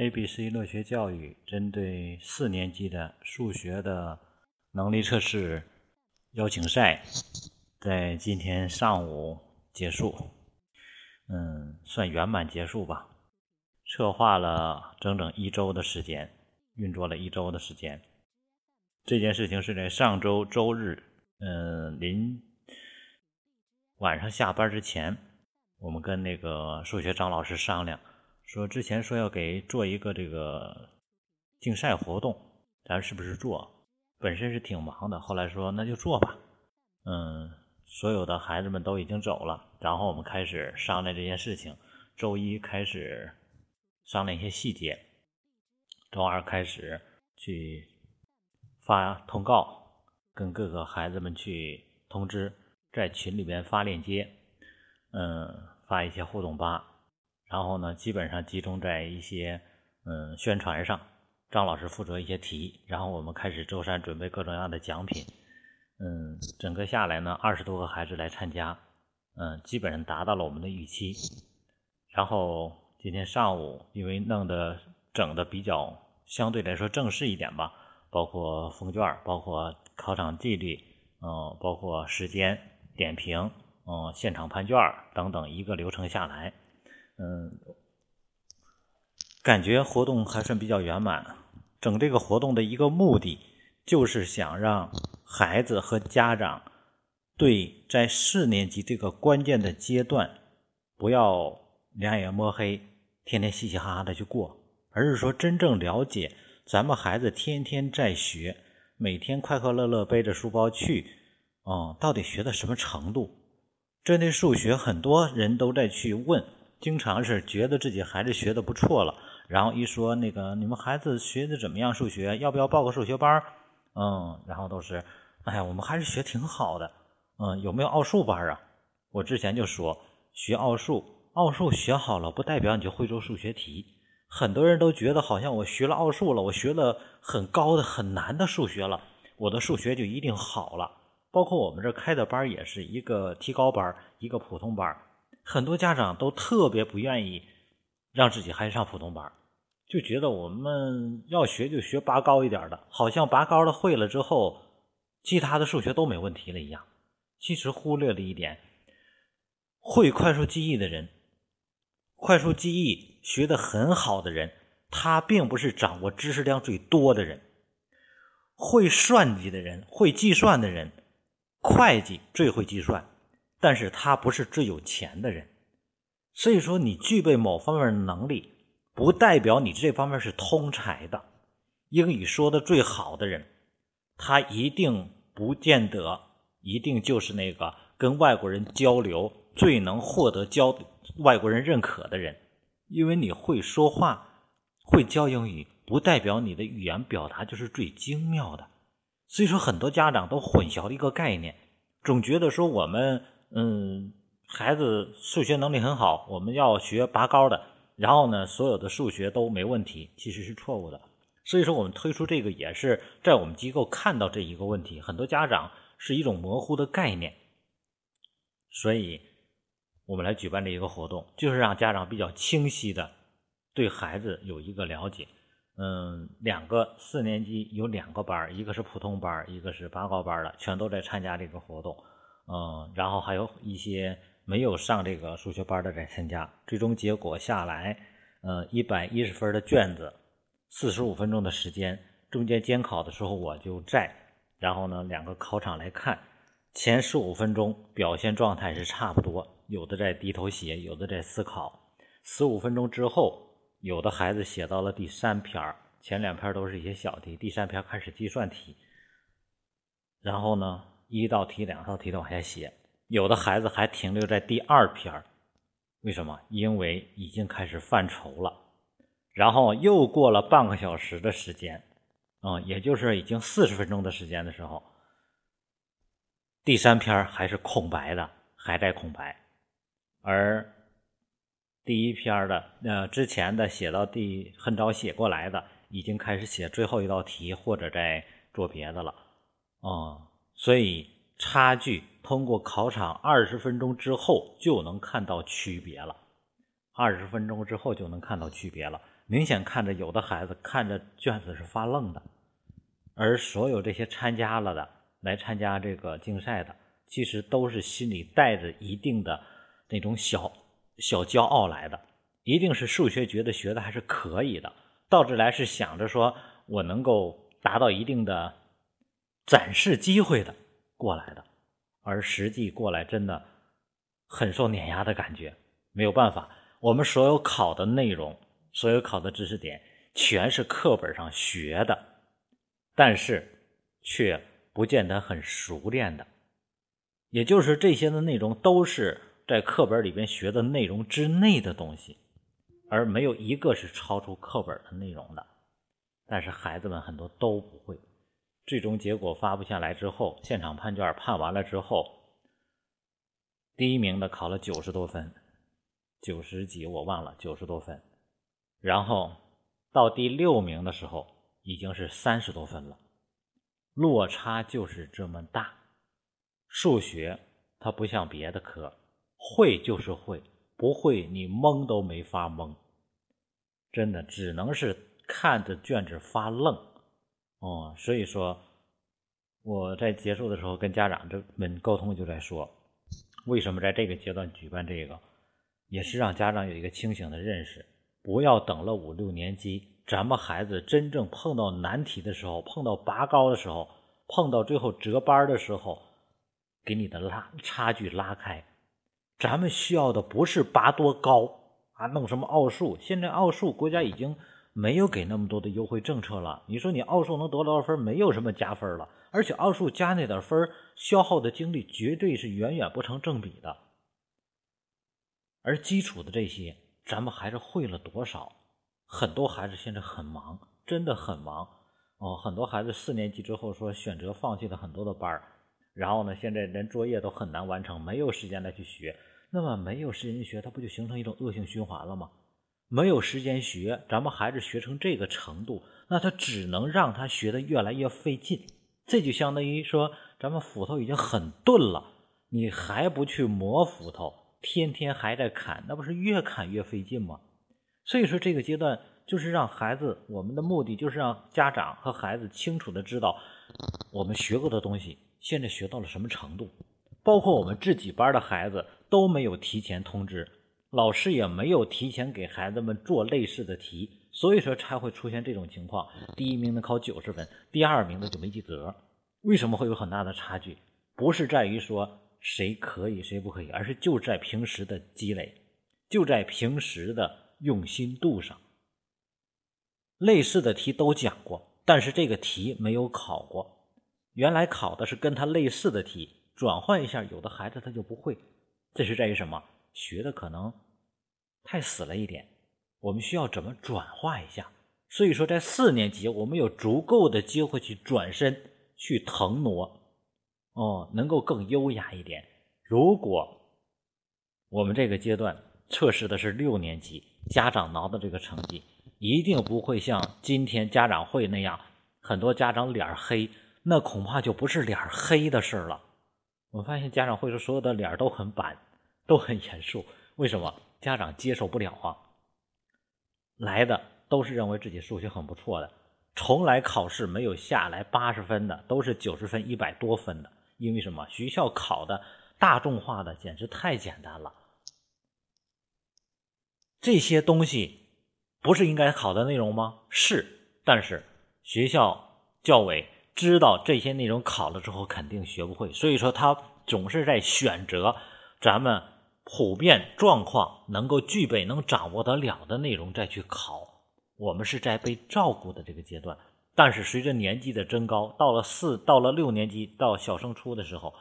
A、B、C 乐学教育针对四年级的数学的能力测试邀请赛，在今天上午结束，嗯，算圆满结束吧。策划了整整一周的时间，运作了一周的时间。这件事情是在上周周日，嗯，临晚上下班之前，我们跟那个数学张老师商量。说之前说要给做一个这个竞赛活动，咱是不是做？本身是挺忙的，后来说那就做吧。嗯，所有的孩子们都已经走了，然后我们开始商量这件事情。周一开始商量一些细节，周二开始去发通告，跟各个孩子们去通知，在群里边发链接，嗯，发一些互动吧。然后呢，基本上集中在一些嗯宣传上，张老师负责一些题，然后我们开始周三准备各种各样的奖品，嗯，整个下来呢，二十多个孩子来参加，嗯，基本上达到了我们的预期。然后今天上午因为弄得整的比较相对来说正式一点吧，包括封卷，包括考场纪律，嗯，包括时间点评，嗯，现场判卷等等一个流程下来。嗯，感觉活动还算比较圆满。整这个活动的一个目的，就是想让孩子和家长对在四年级这个关键的阶段，不要两眼摸黑，天天嘻嘻哈哈的去过，而是说真正了解咱们孩子天天在学，每天快快乐乐背着书包去，哦，到底学到什么程度？针对数学，很多人都在去问。经常是觉得自己孩子学的不错了，然后一说那个你们孩子学的怎么样？数学要不要报个数学班？嗯，然后都是，哎呀，我们还是学挺好的。嗯，有没有奥数班啊？我之前就说学奥数，奥数学好了不代表你就会做数学题。很多人都觉得好像我学了奥数了，我学了很高的很难的数学了，我的数学就一定好了。包括我们这开的班也是一个提高班，一个普通班。很多家长都特别不愿意让自己孩子上普通班，就觉得我们要学就学拔高一点的，好像拔高了会了之后，其他的数学都没问题了一样。其实忽略了一点，会快速记忆的人，快速记忆学得很好的人，他并不是掌握知识量最多的人。会算计的人，会计算的人，会计最会计算。但是他不是最有钱的人，所以说你具备某方面的能力，不代表你这方面是通才的。英语说的最好的人，他一定不见得一定就是那个跟外国人交流最能获得交外国人认可的人，因为你会说话，会教英语，不代表你的语言表达就是最精妙的。所以说，很多家长都混淆了一个概念，总觉得说我们。嗯，孩子数学能力很好，我们要学拔高的，然后呢，所有的数学都没问题，其实是错误的。所以说，我们推出这个也是在我们机构看到这一个问题，很多家长是一种模糊的概念，所以我们来举办这一个活动，就是让家长比较清晰的对孩子有一个了解。嗯，两个四年级有两个班，一个是普通班，一个是拔高班的，全都在参加这个活动。嗯，然后还有一些没有上这个数学班的在参加，最终结果下来，呃，一百一十分的卷子，四十五分钟的时间，中间监考的时候我就在，然后呢，两个考场来看，前十五分钟表现状态是差不多，有的在低头写，有的在思考，十五分钟之后，有的孩子写到了第三篇前两篇都是一些小题，第三篇开始计算题，然后呢？一道题、两道题的往下写，有的孩子还停留在第二篇为什么？因为已经开始犯愁了。然后又过了半个小时的时间，啊，也就是已经四十分钟的时间的时候，第三篇还是空白的，还在空白。而第一篇的，呃，之前的写到第很早写过来的，已经开始写最后一道题，或者在做别的了，啊。所以差距通过考场二十分钟之后就能看到区别了，二十分钟之后就能看到区别了。明显看着有的孩子看着卷子是发愣的，而所有这些参加了的来参加这个竞赛的，其实都是心里带着一定的那种小小骄傲来的，一定是数学觉得学的还是可以的，到这来是想着说我能够达到一定的展示机会的过来的，而实际过来真的很受碾压的感觉，没有办法，我们所有考的内容。所有考的知识点全是课本上学的，但是却不见得很熟练的，也就是这些的内容都是在课本里边学的内容之内的东西，而没有一个是超出课本的内容的。但是孩子们很多都不会，最终结果发布下来之后，现场判卷判完了之后，第一名的考了九十多分，九十几我忘了，九十多分。然后到第六名的时候，已经是三十多分了，落差就是这么大。数学它不像别的科，会就是会，不会你蒙都没法蒙，真的只能是看着卷子发愣。哦，所以说我在结束的时候跟家长这们沟通，就在说，为什么在这个阶段举办这个，也是让家长有一个清醒的认识。不要等了五六年级，咱们孩子真正碰到难题的时候，碰到拔高的时候，碰到最后折班的时候，给你的拉差距拉开。咱们需要的不是拔多高啊，弄什么奥数？现在奥数国家已经没有给那么多的优惠政策了。你说你奥数能得多少分？没有什么加分了，而且奥数加那点分，消耗的精力绝对是远远不成正比的。而基础的这些。咱们孩子会了多少？很多孩子现在很忙，真的很忙哦。很多孩子四年级之后说选择放弃了很多的班然后呢，现在连作业都很难完成，没有时间来去学。那么没有时间学，它不就形成一种恶性循环了吗？没有时间学，咱们孩子学成这个程度，那他只能让他学的越来越费劲。这就相当于说，咱们斧头已经很钝了，你还不去磨斧头。天天还在砍，那不是越砍越费劲吗？所以说，这个阶段就是让孩子，我们的目的就是让家长和孩子清楚的知道，我们学过的东西现在学到了什么程度。包括我们自己班的孩子都没有提前通知，老师也没有提前给孩子们做类似的题，所以说才会出现这种情况：第一名能考九十分，第二名的就没及格。为什么会有很大的差距？不是在于说。谁可以，谁不可以，而是就在平时的积累，就在平时的用心度上。类似的题都讲过，但是这个题没有考过。原来考的是跟他类似的题，转换一下，有的孩子他就不会。这是在于什么？学的可能太死了一点。我们需要怎么转化一下？所以说，在四年级，我们有足够的机会去转身，去腾挪。哦，能够更优雅一点。如果我们这个阶段测试的是六年级，家长拿的这个成绩，一定不会像今天家长会那样，很多家长脸黑，那恐怕就不是脸黑的事了。我发现家长会说所有的脸都很板，都很严肃。为什么？家长接受不了啊。来的都是认为自己数学很不错的，从来考试没有下来八十分的，都是九十分、一百多分的。因为什么？学校考的大众化的简直太简单了，这些东西不是应该考的内容吗？是，但是学校教委知道这些内容考了之后肯定学不会，所以说他总是在选择咱们普遍状况能够具备、能掌握得了的内容再去考。我们是在被照顾的这个阶段。但是随着年纪的增高，到了四到了六年级到小升初的时候，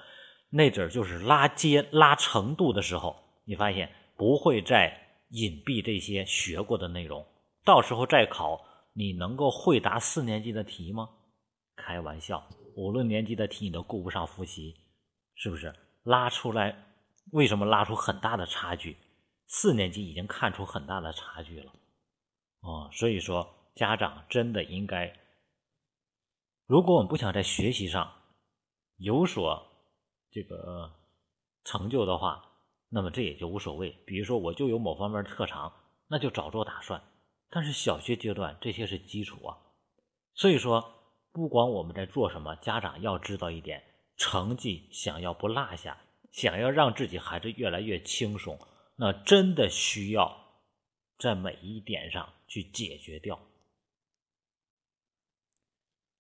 那阵儿就是拉阶拉程度的时候，你发现不会再隐蔽这些学过的内容，到时候再考，你能够会答四年级的题吗？开玩笑，五六年级的题你都顾不上复习，是不是？拉出来，为什么拉出很大的差距？四年级已经看出很大的差距了，哦，所以说家长真的应该。如果我们不想在学习上有所这个成就的话，那么这也就无所谓。比如说，我就有某方面的特长，那就早做打算。但是小学阶段这些是基础啊，所以说不管我们在做什么，家长要知道一点：成绩想要不落下，想要让自己孩子越来越轻松，那真的需要在每一点上去解决掉。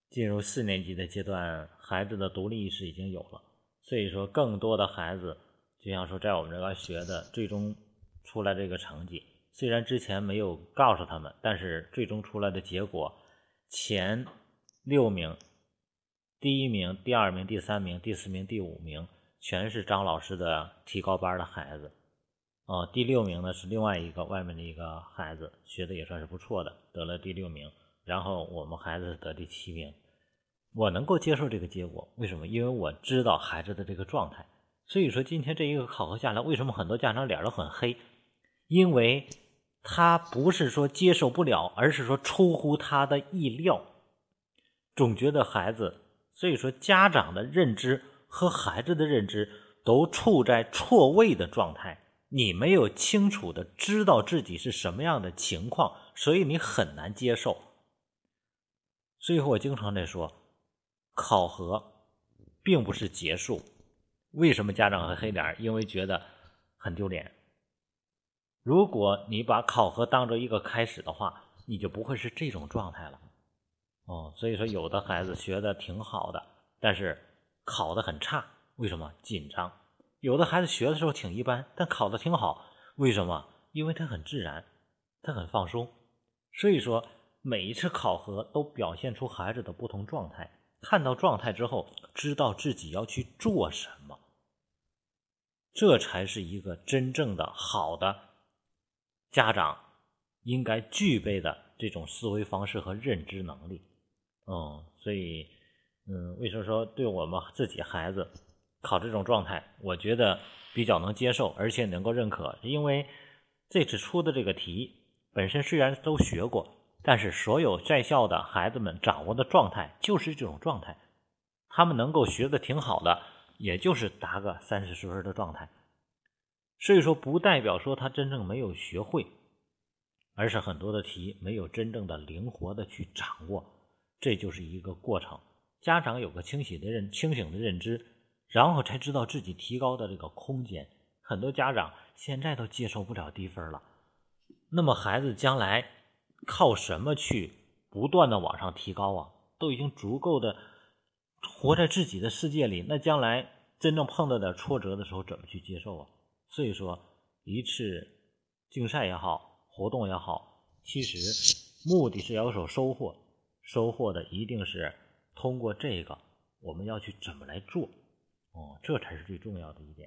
进入四年级的阶段，孩子的独立意识已经有了，所以说更多的孩子，就像说在我们这个学的，最终出来这个成绩。虽然之前没有告诉他们，但是最终出来的结果，前六名，第一名、第二名、第三名、第四名、第五名，全是张老师的提高班的孩子。哦，第六名呢是另外一个外面的一个孩子，学的也算是不错的，得了第六名。然后我们孩子得第七名，我能够接受这个结果，为什么？因为我知道孩子的这个状态。所以说今天这一个考核下来，为什么很多家长脸都很黑？因为。他不是说接受不了，而是说出乎他的意料，总觉得孩子，所以说家长的认知和孩子的认知都处在错位的状态，你没有清楚的知道自己是什么样的情况，所以你很难接受。所以我经常在说，考核并不是结束。为什么家长会黑脸？因为觉得很丢脸。如果你把考核当做一个开始的话，你就不会是这种状态了。哦，所以说有的孩子学的挺好的，但是考的很差，为什么？紧张。有的孩子学的时候挺一般，但考的挺好，为什么？因为他很自然，他很放松。所以说每一次考核都表现出孩子的不同状态，看到状态之后，知道自己要去做什么，这才是一个真正的好的。家长应该具备的这种思维方式和认知能力，嗯，所以，嗯，为什么说对我们自己孩子考这种状态，我觉得比较能接受，而且能够认可？因为这次出的这个题本身虽然都学过，但是所有在校的孩子们掌握的状态就是这种状态，他们能够学的挺好的，也就是答个三四十分的状态。所以说，不代表说他真正没有学会，而是很多的题没有真正的灵活的去掌握，这就是一个过程。家长有个清醒的认清醒的认知，然后才知道自己提高的这个空间。很多家长现在都接受不了低分了，那么孩子将来靠什么去不断的往上提高啊？都已经足够的活在自己的世界里，那将来真正碰到点挫折的时候，怎么去接受啊？所以说，一次竞赛也好，活动也好，其实目的是要有所收获，收获的一定是通过这个，我们要去怎么来做，哦，这才是最重要的一点。